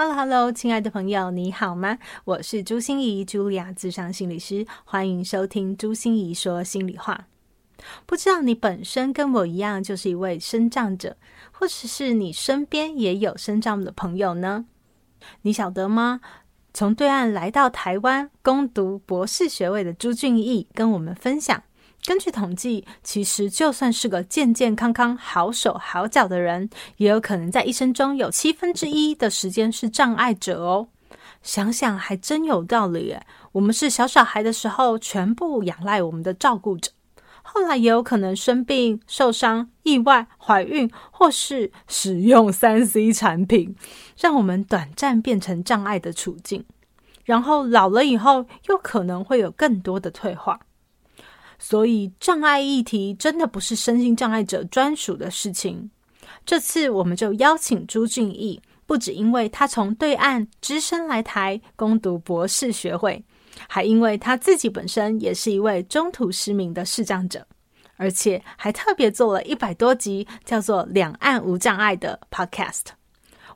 Hello，Hello，亲爱的朋友，你好吗？我是朱心仪，Julia，咨商心理师，欢迎收听朱心仪说心里话。不知道你本身跟我一样，就是一位身障者，或者是你身边也有身障的朋友呢？你晓得吗？从对岸来到台湾攻读博士学位的朱俊义跟我们分享。根据统计，其实就算是个健健康康、好手好脚的人，也有可能在一生中有七分之一的时间是障碍者哦。想想还真有道理耶。我们是小小孩的时候，全部仰赖我们的照顾者，后来也有可能生病、受伤、意外、怀孕，或是使用三 C 产品，让我们短暂变成障碍的处境。然后老了以后，又可能会有更多的退化。所以，障碍议题真的不是身心障碍者专属的事情。这次我们就邀请朱俊义，不只因为他从对岸只身来台攻读博士学位，还因为他自己本身也是一位中途失明的视障者，而且还特别做了一百多集叫做《两岸无障碍》的 Podcast。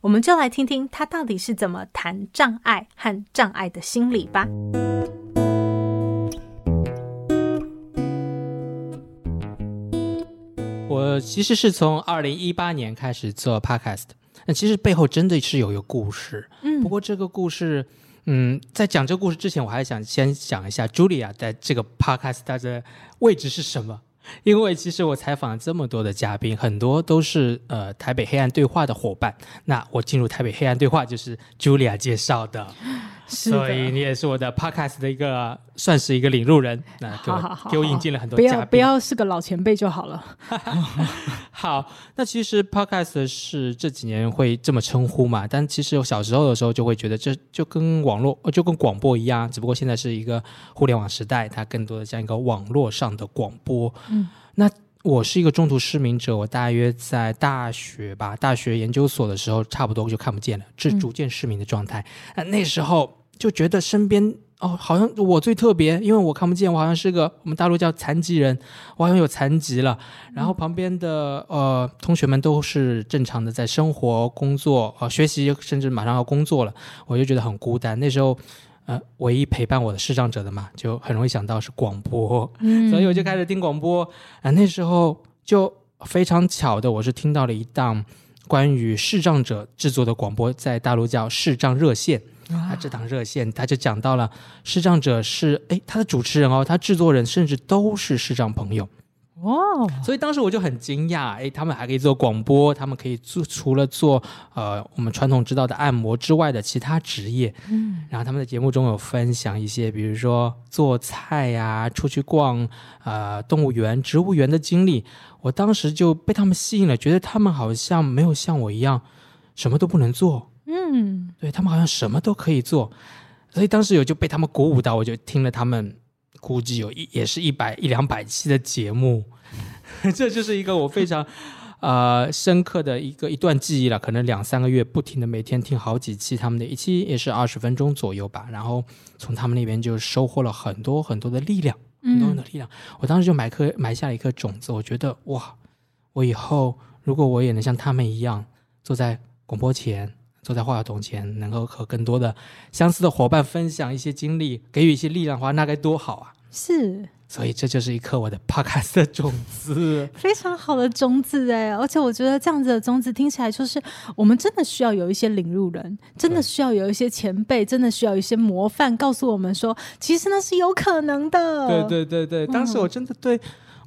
我们就来听听他到底是怎么谈障碍和障碍的心理吧。我其实是从二零一八年开始做 podcast，那其实背后真的是有一个故事。嗯，不过这个故事，嗯，在讲这个故事之前，我还想先讲一下 Julia 在这个 podcast 它的位置是什么。因为其实我采访了这么多的嘉宾，很多都是呃台北黑暗对话的伙伴。那我进入台北黑暗对话就是 Julia 介绍的。所以你也是我的 podcast 的一个，算是一个领路人。那给我好好好给我引进了很多嘉宾。不要不要是个老前辈就好了。好，那其实 podcast 是这几年会这么称呼嘛？但其实我小时候的时候就会觉得，这就跟网络就跟广播一样，只不过现在是一个互联网时代，它更多的像一个网络上的广播。嗯，那我是一个中途失明者，我大约在大学吧，大学研究所的时候，差不多就看不见了，是逐渐失明的状态。那、嗯、那时候。就觉得身边哦，好像我最特别，因为我看不见，我好像是个我们大陆叫残疾人，我好像有残疾了。然后旁边的呃同学们都是正常的在生活、工作、呃学习，甚至马上要工作了，我就觉得很孤单。那时候呃，唯一陪伴我的视障者的嘛，就很容易想到是广播，嗯，所以我就开始听广播。啊、呃，那时候就非常巧的，我是听到了一档关于视障者制作的广播，在大陆叫视障热线。啊这档热线，他就讲到了视障者是哎，他的主持人哦，他制作人甚至都是视障朋友哦，所以当时我就很惊讶，哎，他们还可以做广播，他们可以做除了做呃我们传统知道的按摩之外的其他职业，嗯，然后他们的节目中有分享一些，比如说做菜呀、啊、出去逛呃动物园、植物园的经历，我当时就被他们吸引了，觉得他们好像没有像我一样什么都不能做。嗯，对，他们好像什么都可以做，所以当时有就被他们鼓舞到，我就听了他们估计有一也是一百一两百期的节目，这就是一个我非常呃深刻的一个一段记忆了。可能两三个月不停的每天听好几期，他们的一期也是二十分钟左右吧。然后从他们那边就收获了很多很多的力量，很多很多的力量。嗯、我当时就埋颗埋下了一颗种子，我觉得哇，我以后如果我也能像他们一样坐在广播前。坐在话筒前，能够和更多的相似的伙伴分享一些经历，给予一些力量的话，那该多好啊！是，所以这就是一颗我的 podcast 的种子，非常好的种子哎！而且我觉得这样子的种子听起来，就是我们真的需要有一些领路人，真的需要有一些前辈，真的需要一些模范，告诉我们说，其实那是有可能的。对对对对，当时我真的对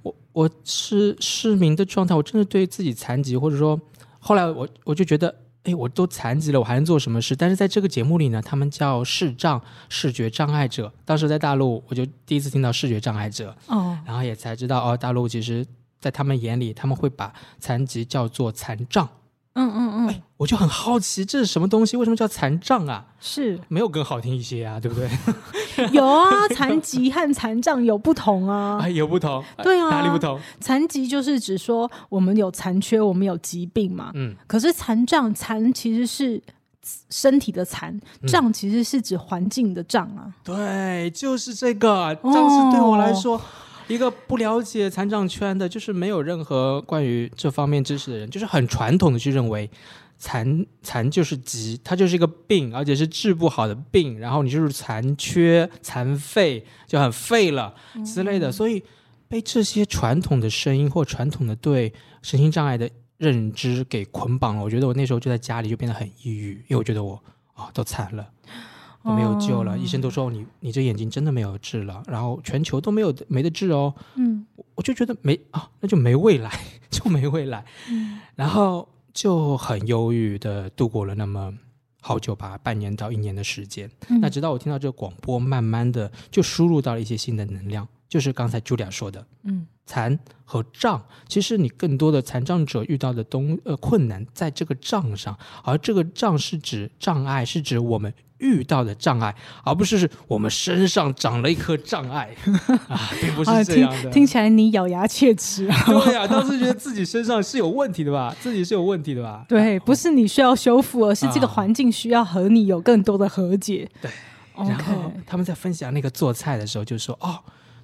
我我是失明的状态，我真的对自己残疾，或者说后来我我就觉得。哎，我都残疾了，我还能做什么事？但是在这个节目里呢，他们叫视障、视觉障碍者。当时在大陆，我就第一次听到视觉障碍者，哦，然后也才知道哦，大陆其实，在他们眼里，他们会把残疾叫做残障，嗯嗯嗯，哎，我就很好奇，这是什么东西？为什么叫残障啊？是没有更好听一些啊，对不对？有啊，残疾和残障有不同啊，哎，有不同，对啊，哪里不同？残疾就是指说我们有残缺，我们有疾病嘛。嗯，可是残障，残其实是身体的残，障其实是指环境的障啊。对，就是这个障是对我来说。哦一个不了解残障圈的，就是没有任何关于这方面知识的人，就是很传统的去认为残残就是疾，它就是一个病，而且是治不好的病。然后你就是残缺、残废，就很废了之类的。所以被这些传统的声音或传统的对身心障碍的认知给捆绑了。我觉得我那时候就在家里就变得很抑郁，因为我觉得我啊、哦、都残了。都没有救了，哦、医生都说你你这眼睛真的没有治了，然后全球都没有没得治哦。嗯，我就觉得没啊，那就没未来，就没未来。嗯，然后就很忧郁的度过了那么好久吧，半年到一年的时间。嗯、那直到我听到这个广播，慢慢的就输入到了一些新的能量，就是刚才 Julia 说的，嗯，残和障，其实你更多的残障者遇到的东呃困难在这个障上，而这个障是指障碍，是指我们。遇到的障碍，而不是我们身上长了一颗障碍啊，并不是这样的。啊、听，听起来你咬牙切齿啊！对呀、啊，当时觉得自己身上是有问题的吧？自己是有问题的吧？对，不是你需要修复，而是这个环境需要和你有更多的和解。对，然后他们在分享那个做菜的时候，就说：“哦，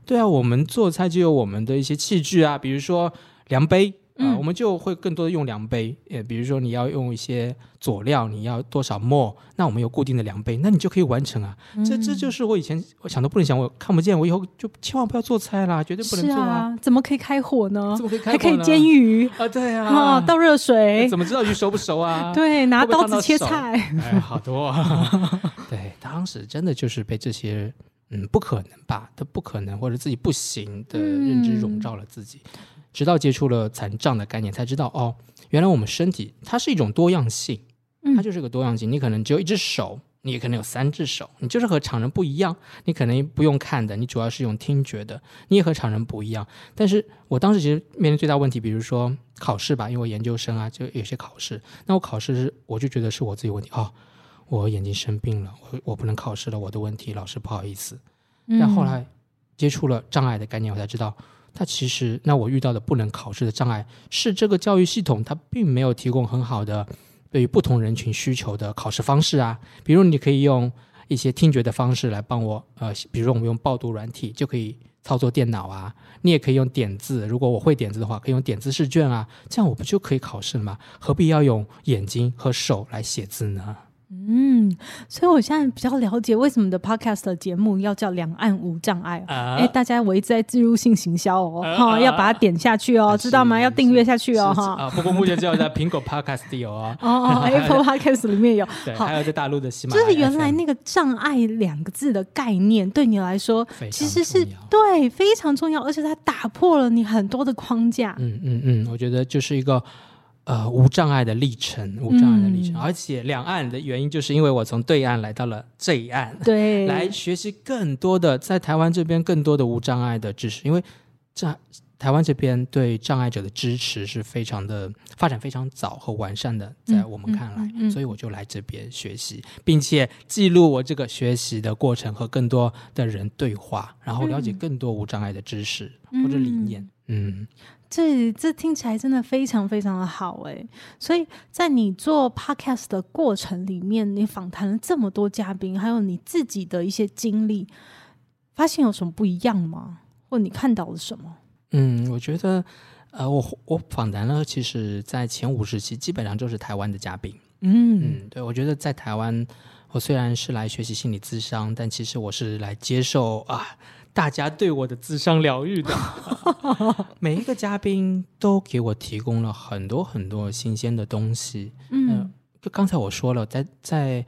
对啊，我们做菜就有我们的一些器具啊，比如说量杯。”啊、呃，我们就会更多的用量杯，呃，比如说你要用一些佐料，你要多少墨，那我们有固定的量杯，那你就可以完成啊。嗯、这这就是我以前我想都不能想，我看不见，我以后就千万不要做菜啦，绝对不能做啊。啊怎么可以开火呢？怎么可以开火呢？还可以煎鱼啊？对啊，倒热水，怎么知道鱼熟不熟啊？对，拿刀子切菜，哎，好多啊。对，当时真的就是被这些嗯不可能吧，他不可能或者自己不行的认知笼罩了自己。嗯直到接触了残障的概念，才知道哦，原来我们身体它是一种多样性，它就是个多样性。你可能只有一只手，你也可能有三只手，你就是和常人不一样。你可能不用看的，你主要是用听觉的，你也和常人不一样。但是我当时其实面临最大问题，比如说考试吧，因为我研究生啊，就有些考试。那我考试是，我就觉得是我自己问题哦，我眼睛生病了，我我不能考试了，我的问题，老师不好意思。但后来接触了障碍的概念，我才知道。它其实，那我遇到的不能考试的障碍，是这个教育系统它并没有提供很好的对于不同人群需求的考试方式啊。比如，你可以用一些听觉的方式来帮我，呃，比如说我们用报读软体就可以操作电脑啊。你也可以用点字，如果我会点字的话，可以用点字试卷啊。这样我不就可以考试了吗？何必要用眼睛和手来写字呢？嗯，所以我现在比较了解为什么的 podcast 的节目要叫两岸无障碍。哎、大家我一直在自入性行销哦，哈、啊，要把它点下去哦，啊、知道吗？要订阅下去哦，哈。啊，不过目前只有在苹果 podcast 有哦，哦哦，Apple podcast 里面有，对，还有在大陆的喜马拉雅。就是原来那个障碍两个字的概念对你来说其实是对非常重要，而且它打破了你很多的框架。嗯嗯嗯，我觉得就是一个。呃，无障碍的历程，无障碍的历程，嗯、而且两岸的原因，就是因为我从对岸来到了这一岸，对，来学习更多的在台湾这边更多的无障碍的知识，因为在台湾这边对障碍者的支持是非常的发展非常早和完善的，在我们看来，嗯嗯嗯、所以我就来这边学习，并且记录我这个学习的过程，和更多的人对话，然后了解更多无障碍的知识、嗯、或者理念，嗯。这这听起来真的非常非常的好诶，所以在你做 podcast 的过程里面，你访谈了这么多嘉宾，还有你自己的一些经历，发现有什么不一样吗？或你看到了什么？嗯，我觉得，呃，我我访谈了，其实在前五十期基本上就是台湾的嘉宾。嗯嗯，对，我觉得在台湾，我虽然是来学习心理咨商，但其实我是来接受啊。大家对我的智商疗愈的 每一个嘉宾都给我提供了很多很多新鲜的东西。嗯、呃，就刚才我说了，在在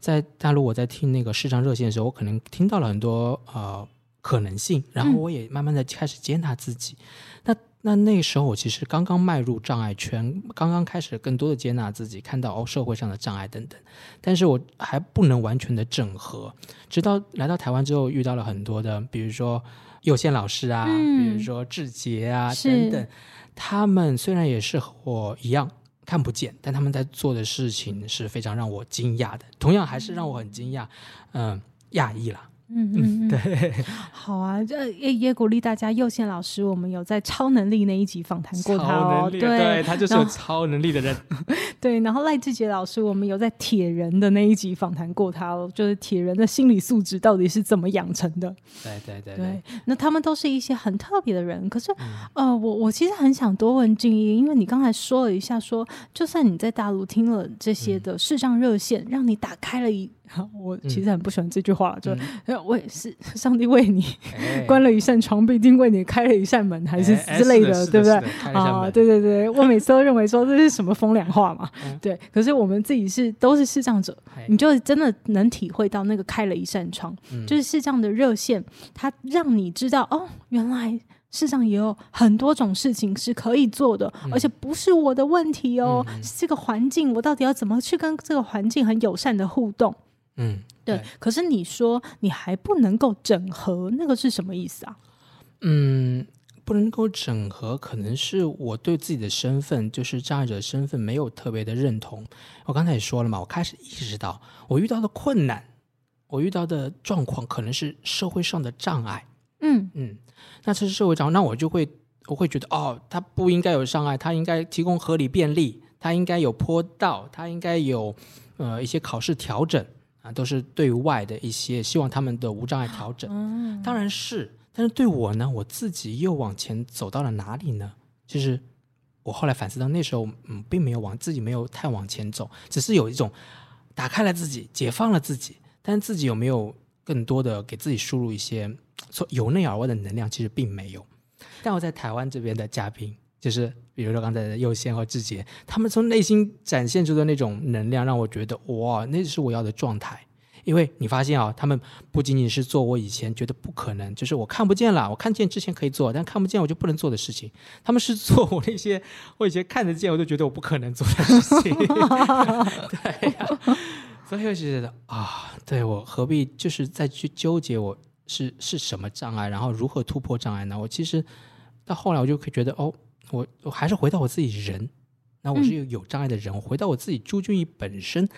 在大陆，我在听那个视障热线的时候，我可能听到了很多呃可能性，然后我也慢慢的开始接纳自己。嗯、那那那时候我其实刚刚迈入障碍圈，刚刚开始更多的接纳自己，看到哦社会上的障碍等等，但是我还不能完全的整合。直到来到台湾之后，遇到了很多的，比如说有线老师啊，嗯、比如说志杰啊等等，他们虽然也是和我一样看不见，但他们在做的事情是非常让我惊讶的，同样还是让我很惊讶，嗯，讶异啦。嗯嗯，对，好啊，这也也鼓励大家。右线老师，我们有在超能力那一集访谈过他哦，对，对，他就是有超能力的人。对，然后赖志杰老师，我们有在铁人的那一集访谈过他哦，就是铁人的心理素质到底是怎么养成的？对对对对，那他们都是一些很特别的人。可是，嗯、呃，我我其实很想多问静音，因为你刚才说了一下说，说就算你在大陆听了这些的视障热线，嗯、让你打开了一。我其实很不喜欢这句话，嗯、就 为是上帝为你 关了一扇窗，必定为你开了一扇门，还是之类的，对不对？啊，对对对，我每次都认为说这是什么风凉话嘛，嗯、对。可是我们自己是都是视障者，你就真的能体会到那个开了一扇窗，嗯、就是视障的热线，它让你知道哦，原来世上也有很多种事情是可以做的，嗯、而且不是我的问题哦，嗯、是这个环境，我到底要怎么去跟这个环境很友善的互动？嗯，对。可是你说你还不能够整合，那个是什么意思啊？嗯，不能够整合，可能是我对自己的身份，就是障碍者身份，没有特别的认同。我刚才也说了嘛，我开始意识到，我遇到的困难，我遇到的状况，可能是社会上的障碍。嗯嗯，那这是社会障碍，那我就会，我会觉得，哦，他不应该有障碍，他应该提供合理便利，他应该有坡道，他应该有呃一些考试调整。都是对外的一些希望他们的无障碍调整，嗯、当然是，但是对我呢，我自己又往前走到了哪里呢？就是我后来反思到那时候，嗯，并没有往自己没有太往前走，只是有一种打开了自己，解放了自己，但自己有没有更多的给自己输入一些从由内而外的能量？其实并没有。但我在台湾这边的嘉宾，就是比如说刚才的佑先和志杰，他们从内心展现出的那种能量，让我觉得哇，那是我要的状态。因为你发现啊，他们不仅仅是做我以前觉得不可能，就是我看不见了，我看见之前可以做，但看不见我就不能做的事情。他们是做我那些我以前看得见，我就觉得我不可能做的事情。对呀，所以我就觉得啊，对，我何必就是再去纠结我是是什么障碍，然后如何突破障碍呢？我其实到后来我就可以觉得哦。我我还是回到我自己人，那我是有有障碍的人，我、嗯、回到我自己朱俊毅本身。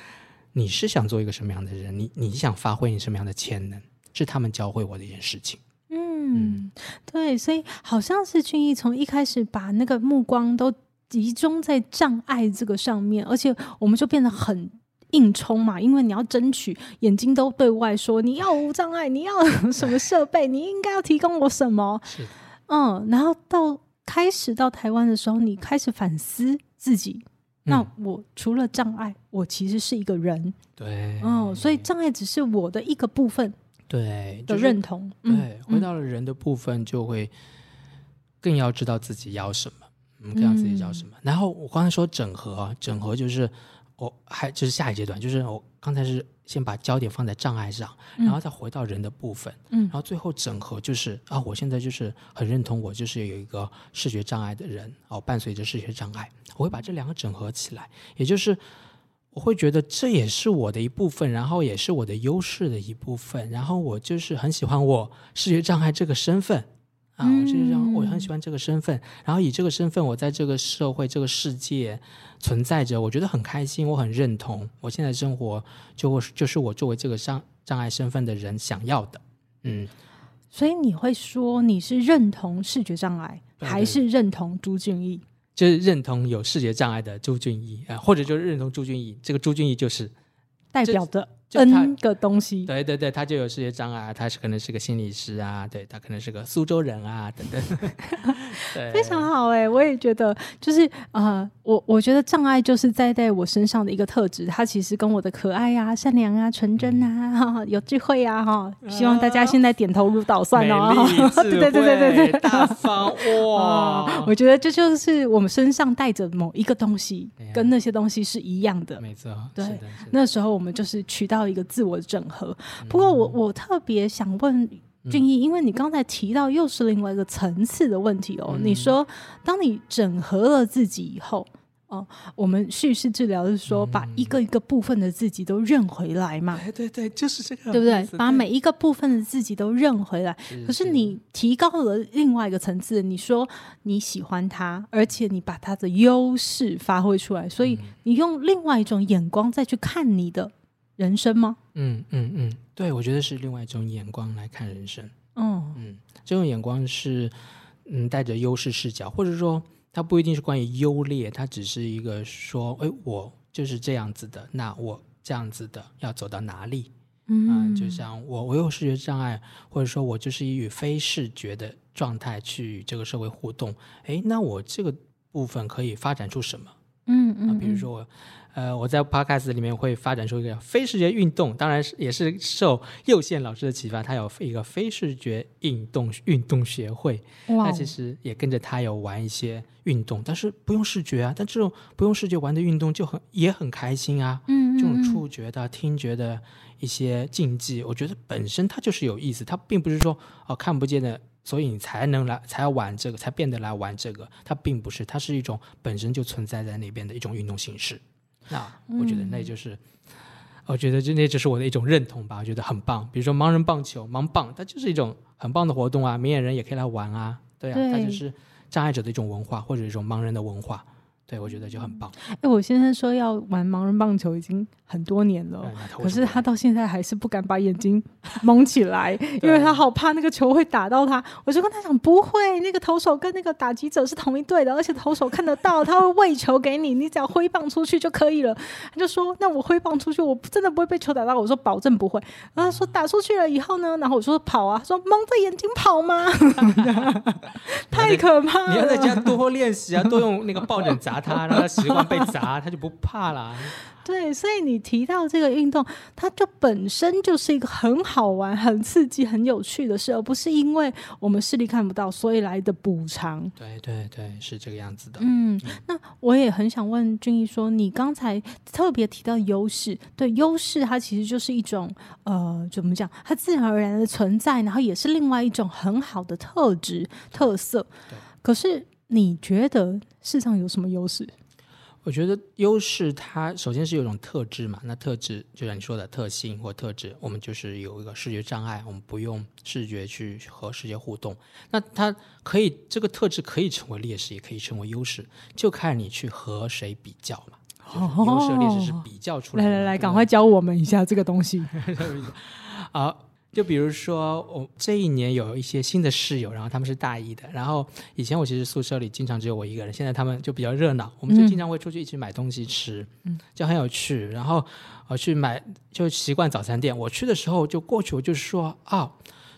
你是想做一个什么样的人？你你想发挥你什么样的潜能？是他们教会我的一件事情。嗯，嗯对，所以好像是俊逸从一开始把那个目光都集中在障碍这个上面，而且我们就变得很硬冲嘛，因为你要争取，眼睛都对外说你要无障碍，你要 什么设备，你应该要提供我什么？嗯，然后到。开始到台湾的时候，你开始反思自己。嗯、那我除了障碍，我其实是一个人。对，哦，所以障碍只是我的一个部分。对的认同。就是、对，回到了人的部分，就会更要知道自己要什么，嗯，更要自己要什么。嗯、然后我刚才说整合啊，整合就是我还就是下一阶段，就是我刚才是。先把焦点放在障碍上，然后再回到人的部分，嗯，然后最后整合就是啊，我现在就是很认同，我就是有一个视觉障碍的人哦，伴随着视觉障碍，我会把这两个整合起来，也就是我会觉得这也是我的一部分，然后也是我的优势的一部分，然后我就是很喜欢我视觉障碍这个身份。啊，我就是让我很喜欢这个身份，然后以这个身份，我在这个社会、这个世界存在着，我觉得很开心，我很认同。我现在生活就就是我作为这个障障碍身份的人想要的，嗯。所以你会说你是认同视觉障碍，还是认同朱俊毅？就是认同有视觉障碍的朱俊毅啊，或者就是认同朱俊毅，这个朱俊毅就是代表的。N 个东西，对对对，他就有视觉障碍，他是可能是个心理师啊，对，他可能是个苏州人啊，等等，对，非常好哎，我也觉得，就是啊、呃，我我觉得障碍就是在在我身上的一个特质，它其实跟我的可爱啊、善良啊、纯真啊、有智慧啊，哈，希望大家现在点头如捣蒜哦，对对对对对对，大方哇、呃，我觉得这就是我们身上带着某一个东西，跟那些东西是一样的，没错，对，那时候我们就是取到。到一个自我整合。不过我我特别想问俊逸，因为你刚才提到又是另外一个层次的问题哦。你说，当你整合了自己以后，哦，我们叙事治疗是说，把一个一个部分的自己都认回来嘛？对对对，就是这个，对不对？把每一个部分的自己都认回来。是可是你提高了另外一个层次，你说你喜欢他，而且你把他的优势发挥出来，所以你用另外一种眼光再去看你的人生吗？嗯嗯嗯，对，我觉得是另外一种眼光来看人生。嗯嗯，这种眼光是嗯带着优势视角，或者说。它不一定是关于优劣，它只是一个说，哎，我就是这样子的，那我这样子的要走到哪里？嗯、呃，就像我，我有视觉障碍，或者说我就是以与非视觉的状态去与这个社会互动，哎，那我这个部分可以发展出什么？嗯嗯、呃，比如说我。呃，我在 Podcast 里面会发展出一个非视觉运动，当然是也是受右线老师的启发，他有一个非视觉运动运动协会，哇那其实也跟着他有玩一些运动，但是不用视觉啊，但这种不用视觉玩的运动就很也很开心啊，嗯，这种触觉的、听觉的一些竞技，我觉得本身它就是有意思，它并不是说哦看不见的。所以你才能来，才要玩这个，才变得来玩这个。它并不是，它是一种本身就存在在那边的一种运动形式。那我觉得那就是，嗯、我觉得就那就是我的一种认同吧。我觉得很棒。比如说盲人棒球，盲棒，它就是一种很棒的活动啊。明眼人也可以来玩啊，对啊，对它就是障碍者的一种文化，或者一种盲人的文化。对，我觉得就很棒。哎，我先生说要玩盲人棒球已经很多年了，嗯、可是他到现在还是不敢把眼睛 蒙起来，因为他好怕那个球会打到他。我就跟他讲，不会，那个投手跟那个打击者是同一队的，而且投手看得到，他会喂球给你，你只要挥棒出去就可以了。他就说，那我挥棒出去，我真的不会被球打到。我说保证不会。然后他说打出去了以后呢，然后我说跑啊，他说蒙着眼睛跑吗？太可怕了！你要在家多练习啊，多用那个抱枕砸。他让他习惯被砸，他就不怕了。对，所以你提到这个运动，它就本身就是一个很好玩、很刺激、很有趣的事，而不是因为我们视力看不到，所以来的补偿。对对对，是这个样子的。嗯，那我也很想问俊逸说，你刚才特别提到优势，对，优势它其实就是一种呃，怎么讲？它自然而然的存在，然后也是另外一种很好的特质特色。对可是。你觉得世上有什么优势？我觉得优势它首先是有一种特质嘛，那特质就像你说的特性或特质，我们就是有一个视觉障碍，我们不用视觉去和世界互动，那它可以这个特质可以成为劣势，也可以成为优势，就看你去和谁比较嘛。优势和劣势是比较出来的。来来来，赶快教我们一下这个东西。好。就比如说，我这一年有一些新的室友，然后他们是大一的。然后以前我其实宿舍里经常只有我一个人，现在他们就比较热闹，我们就经常会出去一起买东西吃，嗯，就很有趣。然后我去买，就习惯早餐店。我去的时候就过去，我就说啊，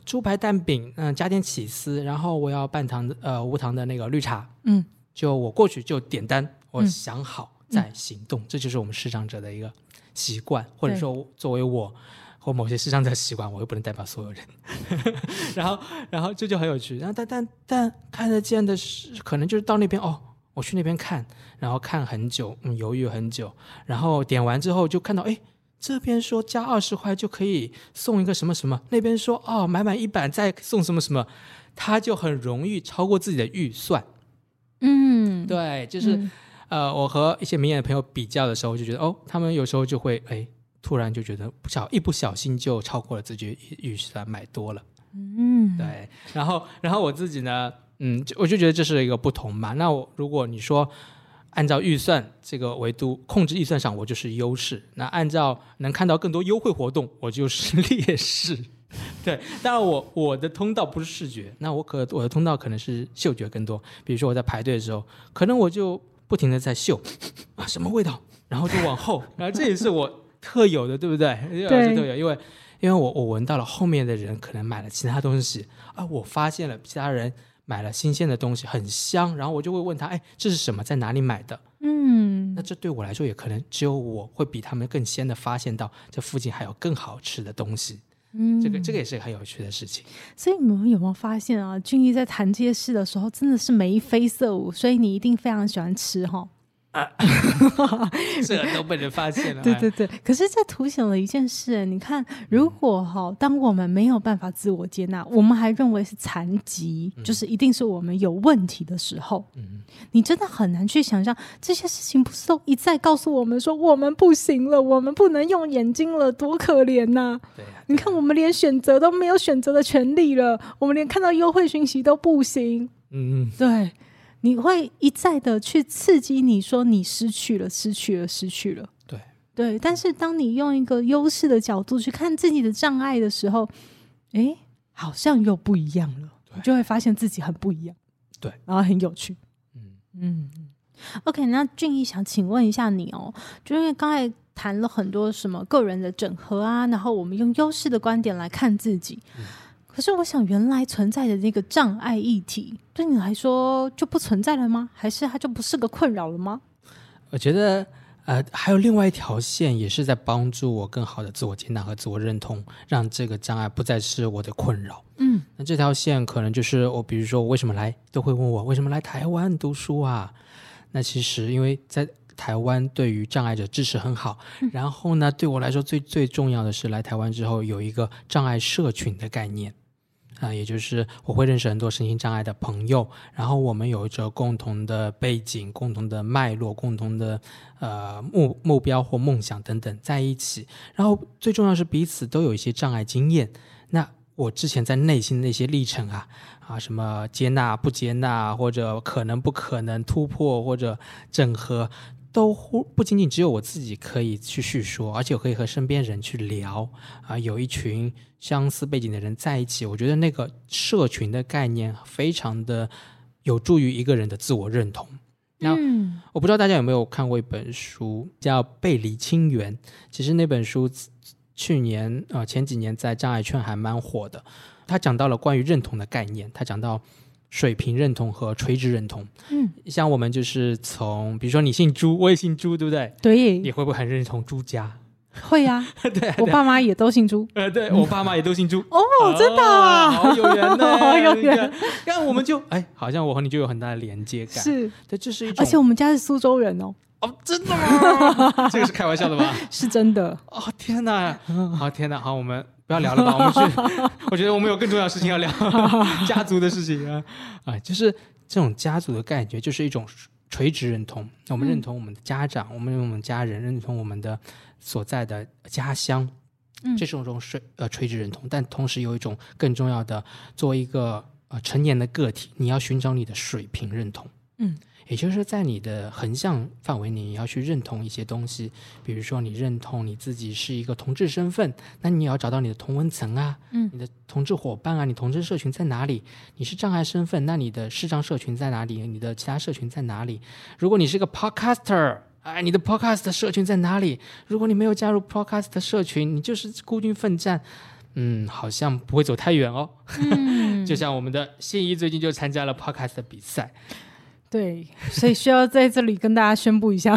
猪排蛋饼，嗯，加点起司，然后我要半糖的呃无糖的那个绿茶，嗯，就我过去就点单，我想好再行动，嗯，这就是我们视障者的一个习惯，或者说作为我。或某些视障者习惯，我又不能代表所有人。然后，然后这就，很有趣。然后，但但但看得见的是，可能就是到那边哦，我去那边看，然后看很久，嗯，犹豫很久。然后点完之后就看到，哎，这边说加二十块就可以送一个什么什么，那边说哦，买满一百再送什么什么，他就很容易超过自己的预算。嗯，对，就是、嗯、呃，我和一些明眼的朋友比较的时候，就觉得哦，他们有时候就会哎。突然就觉得不小，一不小心就超过了自己预算，买多了。嗯，对。然后，然后我自己呢，嗯，我就觉得这是一个不同嘛。那我如果你说按照预算这个维度控制预算上，我就是优势；那按照能看到更多优惠活动，我就是劣势。对，当然我我的通道不是视觉，那我可我的通道可能是嗅觉更多。比如说我在排队的时候，可能我就不停的在嗅啊什么味道，然后就往后，然后这也是我。特有的，对不对？对，特有，因为因为我我闻到了后面的人可能买了其他东西啊，我发现了其他人买了新鲜的东西，很香，然后我就会问他，哎，这是什么？在哪里买的？嗯，那这对我来说也可能只有我会比他们更先的发现到这附近还有更好吃的东西。嗯，这个这个也是很有趣的事情。所以你们有没有发现啊？俊逸在谈这些事的时候，真的是眉飞色舞，所以你一定非常喜欢吃哈。啊，这都被人发现了。对对对，可是这凸显了一件事，你看，如果哈，当我们没有办法自我接纳，我们还认为是残疾，就是一定是我们有问题的时候，嗯，你真的很难去想象这些事情不是都一再告诉我们说我们不行了，我们不能用眼睛了，多可怜呐！对啊，你看我们连选择都没有选择的权利了，我们连看到优惠讯息都不行。嗯嗯，对。你会一再的去刺激你说你失去了，失去了，失去了。对对，但是当你用一个优势的角度去看自己的障碍的时候，哎，好像又不一样了。你就会发现自己很不一样。对，然后很有趣。嗯嗯。OK，那俊逸想请问一下你哦，就因为刚才谈了很多什么个人的整合啊，然后我们用优势的观点来看自己。嗯可是我想，原来存在的那个障碍议题，对你来说就不存在了吗？还是它就不是个困扰了吗？我觉得，呃，还有另外一条线，也是在帮助我更好的自我接纳和自我认同，让这个障碍不再是我的困扰。嗯，那这条线可能就是我，比如说我为什么来，都会问我为什么来台湾读书啊？那其实因为在台湾对于障碍者支持很好，嗯、然后呢，对我来说最最重要的是来台湾之后有一个障碍社群的概念。啊，也就是我会认识很多身心障碍的朋友，然后我们有着共同的背景、共同的脉络、共同的呃目目标或梦想等等在一起，然后最重要是彼此都有一些障碍经验。那我之前在内心的那些历程啊啊，什么接纳不接纳，或者可能不可能突破，或者整合。都不仅仅只有我自己可以去叙说，而且我可以和身边人去聊啊，有一群相似背景的人在一起，我觉得那个社群的概念非常的有助于一个人的自我认同。那、嗯、我不知道大家有没有看过一本书叫《背离亲缘》，其实那本书去年啊、呃、前几年在障碍圈还蛮火的，他讲到了关于认同的概念，他讲到。水平认同和垂直认同，嗯，像我们就是从，比如说你姓朱，我也姓朱，对不对？对，你会不会很认同朱家？会呀、啊，对，我爸妈也都姓朱，呃，对我爸妈也都姓朱，哦，真的、啊，好有缘呢，好有缘。那我们就，哎，好像我和你就有很大的连接感，是，对，这是一种，而且我们家是苏州人哦，哦，真的吗？这个是开玩笑的吧？是真的，哦，天哪，好天哪，好，我们。不要聊了吧，我们去。我觉得我们有更重要的事情要聊，家族的事情啊，啊，就是这种家族的感觉，就是一种垂直认同。我们认同我们的家长，嗯、我们认同我们家人，认同我们的所在的家乡，嗯、这是一种水呃垂直认同。但同时有一种更重要的，作为一个呃成年的个体，你要寻找你的水平认同。嗯。也就是在你的横向范围，你要去认同一些东西，比如说你认同你自己是一个同志身份，那你也要找到你的同温层啊，嗯，你的同志伙伴啊，你同志社群在哪里？你是障碍身份，那你的视障社群在哪里？你的其他社群在哪里？如果你是个 podcaster，哎，你的 podcast 社群在哪里？如果你没有加入 podcast 社群，你就是孤军奋战，嗯，好像不会走太远哦。嗯，就像我们的信仪最近就参加了 podcast 的比赛。对，所以需要在这里跟大家宣布一下。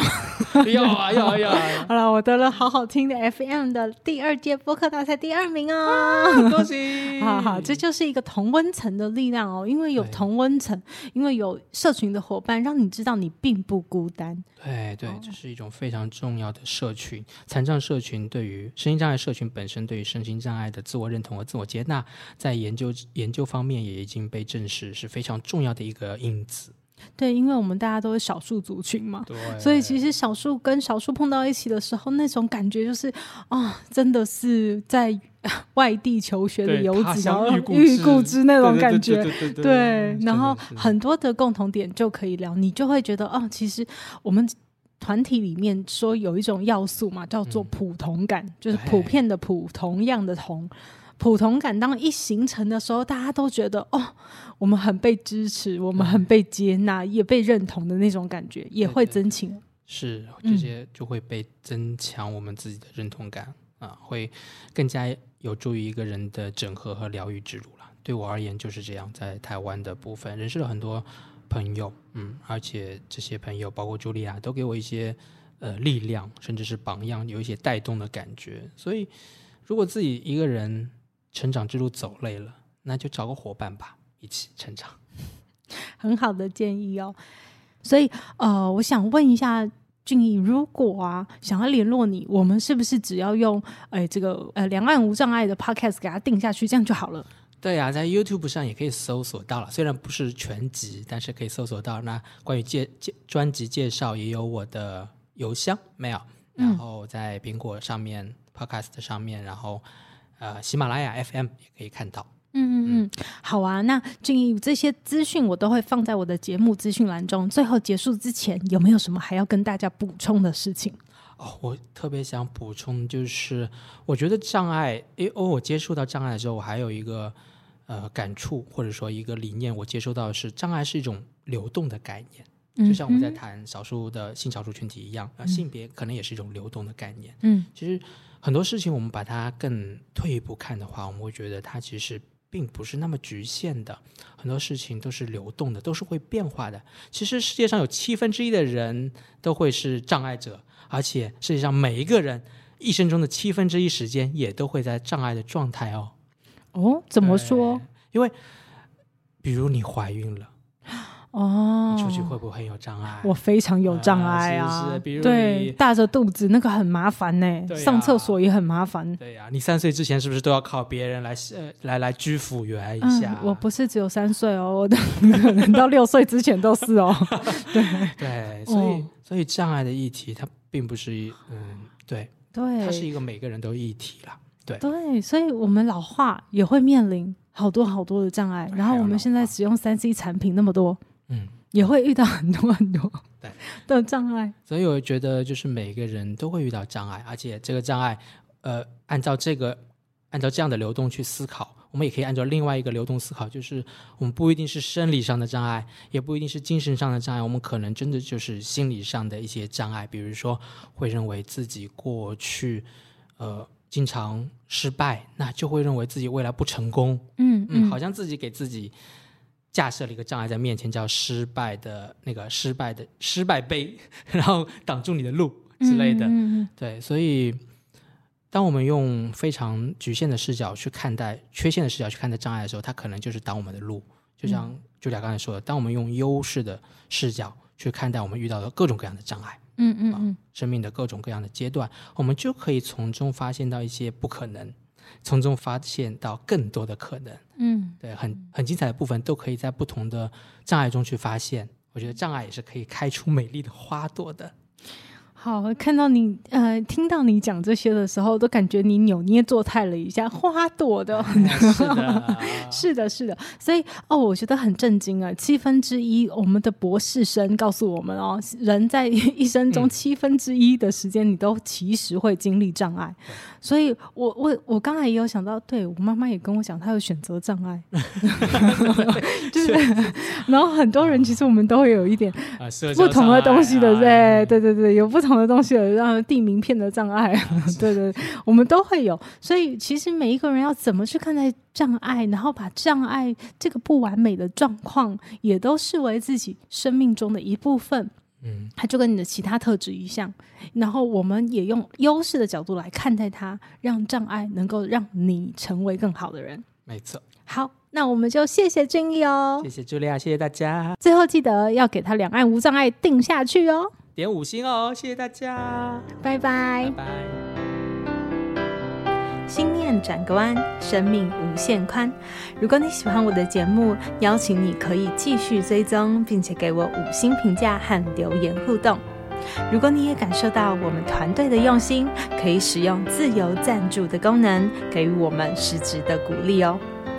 要啊要啊要啊！好了，我得了好好听的 FM 的第二届播客大赛第二名哦，啊、恭喜！好好，这就是一个同温层的力量哦，因为有同温层，因为有社群的伙伴，让你知道你并不孤单。对对，这是一种非常重要的社群，残障社群对于身心障碍社群本身，对于身心障碍的自我认同和自我接纳，在研究研究方面也已经被证实是非常重要的一个因子。对，因为我们大家都是少数族群嘛，所以其实少数跟少数碰到一起的时候，那种感觉就是啊、哦，真的是在 外地求学的游子，然后遇故知那种感觉，对，然后很多的共同点就可以聊，你就会觉得哦，其实我们团体里面说有一种要素嘛，叫做普同感，嗯、就是普遍的普，同样的同。普同感当一形成的时候，大家都觉得哦，我们很被支持，我们很被接纳，也被认同的那种感觉，也会增强。是这些就会被增强我们自己的认同感、嗯、啊，会更加有助于一个人的整合和疗愈之路了。对我而言就是这样，在台湾的部分认识了很多朋友，嗯，而且这些朋友包括茱莉亚都给我一些呃力量，甚至是榜样，有一些带动的感觉。所以如果自己一个人，成长之路走累了，那就找个伙伴吧，一起成长。很好的建议哦。所以呃，我想问一下俊逸，如果啊想要联络你，我们是不是只要用哎这个呃两岸无障碍的 Podcast 给它定下去，这样就好了？对啊，在 YouTube 上也可以搜索到了，虽然不是全集，但是可以搜索到。那关于介介专辑介绍，也有我的邮箱 mail，然后在苹果上面、嗯、Podcast 上面，然后呃喜马拉雅 FM 也可以看到。嗯嗯嗯，好啊。那俊逸这些资讯我都会放在我的节目资讯栏中。最后结束之前，有没有什么还要跟大家补充的事情？哦，我特别想补充，就是我觉得障碍，诶，哦，我接触到障碍的时候，我还有一个。呃，感触或者说一个理念，我接收到的是障碍是一种流动的概念，嗯、就像我们在谈少数的性少数群体一样，啊，性别可能也是一种流动的概念。嗯，其实很多事情我们把它更退一步看的话，我们会觉得它其实并不是那么局限的，很多事情都是流动的，都是会变化的。其实世界上有七分之一的人都会是障碍者，而且世界上每一个人一生中的七分之一时间也都会在障碍的状态哦。哦，怎么说？因为，比如你怀孕了，哦，你出去会不会很有障碍？我非常有障碍啊，呃、是是比如对，大着肚子那个很麻烦呢，啊、上厕所也很麻烦。对呀、啊，你三岁之前是不是都要靠别人来呃来来居辅员一下、嗯？我不是只有三岁哦，我的可能到六岁之前都是哦。对对，所以、哦、所以障碍的议题它并不是嗯对对，它是一个每个人都议题啦。对对，所以我们老化也会面临好多好多的障碍。然后我们现在使用三 C 产品那么多，嗯，也会遇到很多很多对的障碍。所以我觉得，就是每个人都会遇到障碍，而且这个障碍，呃，按照这个按照这样的流动去思考，我们也可以按照另外一个流动思考，就是我们不一定是生理上的障碍，也不一定是精神上的障碍，我们可能真的就是心理上的一些障碍，比如说会认为自己过去，呃。经常失败，那就会认为自己未来不成功。嗯嗯，好像自己给自己架设了一个障碍在面前，叫失败的那个失败的失败碑，然后挡住你的路之类的。嗯，对，所以当我们用非常局限的视角去看待缺陷的视角去看待障碍的时候，它可能就是挡我们的路。就像朱甲刚才说的，当我们用优势的视角去看待我们遇到的各种各样的障碍。嗯嗯嗯，生命的各种各样的阶段，我们就可以从中发现到一些不可能，从中发现到更多的可能。嗯，对，很很精彩的部分都可以在不同的障碍中去发现。我觉得障碍也是可以开出美丽的花朵的。好，看到你呃，听到你讲这些的时候，都感觉你扭捏作态了一下，花朵的，是的，是的，是的。所以哦，我觉得很震惊啊！七分之一，我们的博士生告诉我们哦，人在一生中七分之一的时间，你都其实会经历障碍。嗯、所以我我我刚才也有想到，对，我妈妈也跟我讲，她有选择障碍，就是，然后很多人其实我们都会有一点不同的东西的，对对对对，有不同。的东西，让递名片的障碍，对对，我们都会有。所以，其实每一个人要怎么去看待障碍，然后把障碍这个不完美的状况，也都视为自己生命中的一部分。嗯，它就跟你的其他特质一样。然后，我们也用优势的角度来看待它，让障碍能够让你成为更好的人。没错。好，那我们就谢谢俊毅哦，谢谢茱莉亚，谢谢大家。最后记得要给他两岸无障碍定下去哦。点五星哦，谢谢大家，拜拜，拜拜。心念转个弯，生命无限宽。如果你喜欢我的节目，邀请你可以继续追踪，并且给我五星评价和留言互动。如果你也感受到我们团队的用心，可以使用自由赞助的功能，给予我们实质的鼓励哦。